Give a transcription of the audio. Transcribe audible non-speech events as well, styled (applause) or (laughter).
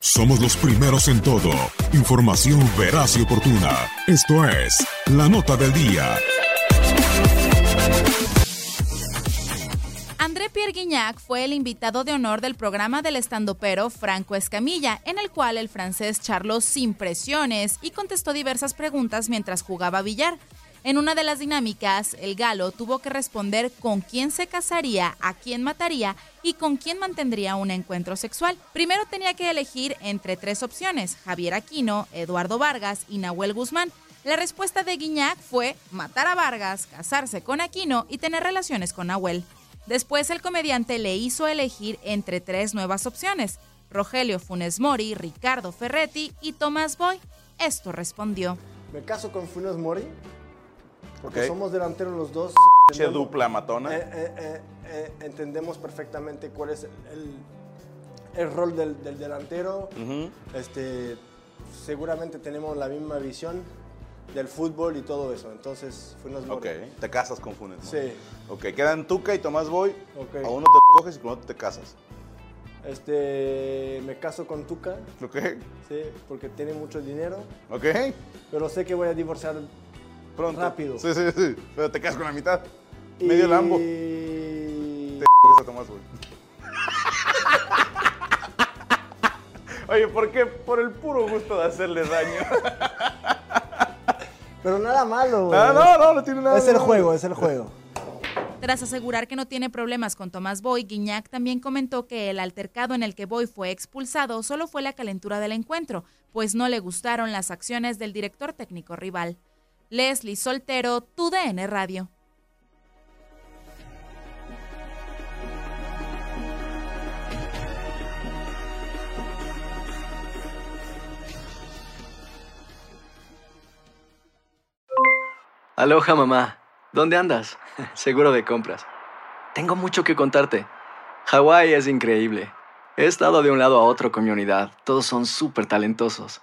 Somos los primeros en todo. Información veraz y oportuna. Esto es La Nota del Día. André Pierre Guignac fue el invitado de honor del programa del estandopero Franco Escamilla, en el cual el francés charló sin presiones y contestó diversas preguntas mientras jugaba billar. En una de las dinámicas, el galo tuvo que responder con quién se casaría, a quién mataría y con quién mantendría un encuentro sexual. Primero tenía que elegir entre tres opciones, Javier Aquino, Eduardo Vargas y Nahuel Guzmán. La respuesta de Guiñac fue matar a Vargas, casarse con Aquino y tener relaciones con Nahuel. Después el comediante le hizo elegir entre tres nuevas opciones, Rogelio Funes Mori, Ricardo Ferretti y Tomás Boy. Esto respondió. Me caso con Funes Mori. Porque somos delanteros los dos. Che dupla matona. Eh, eh, eh, entendemos perfectamente cuál es el, el rol del, del delantero. este, seguramente tenemos la misma visión del fútbol y todo eso. Entonces, Mori. Ok, te casas con Funes. Sí. Ok, quedan Tuca y Tomás Boy. Ok. A uno te coges y con otro te casas. Este, me caso con Tuca. Ok. Sí, porque tiene mucho dinero. Ok. Pero sé que voy a divorciar Pronto. rápido. Sí, sí, sí. Pero te casas con la mitad. Y- Medio lambo. (laughs) Te a (laughs) Tomás Boy. Oye, ¿por qué? Por el puro gusto de hacerle daño. (laughs) Pero nada malo. güey. Ah, no, no, no tiene nada Es el malo. juego, es el juego. Tras asegurar que no tiene problemas con Tomás Boy, Guiñac también comentó que el altercado en el que Boy fue expulsado solo fue la calentura del encuentro, pues no le gustaron las acciones del director técnico rival. Leslie Soltero, TUDN Radio. Aloha mamá, ¿dónde andas? (laughs) Seguro de compras. Tengo mucho que contarte. Hawái es increíble. He estado de un lado a otro con mi unidad. Todos son súper talentosos.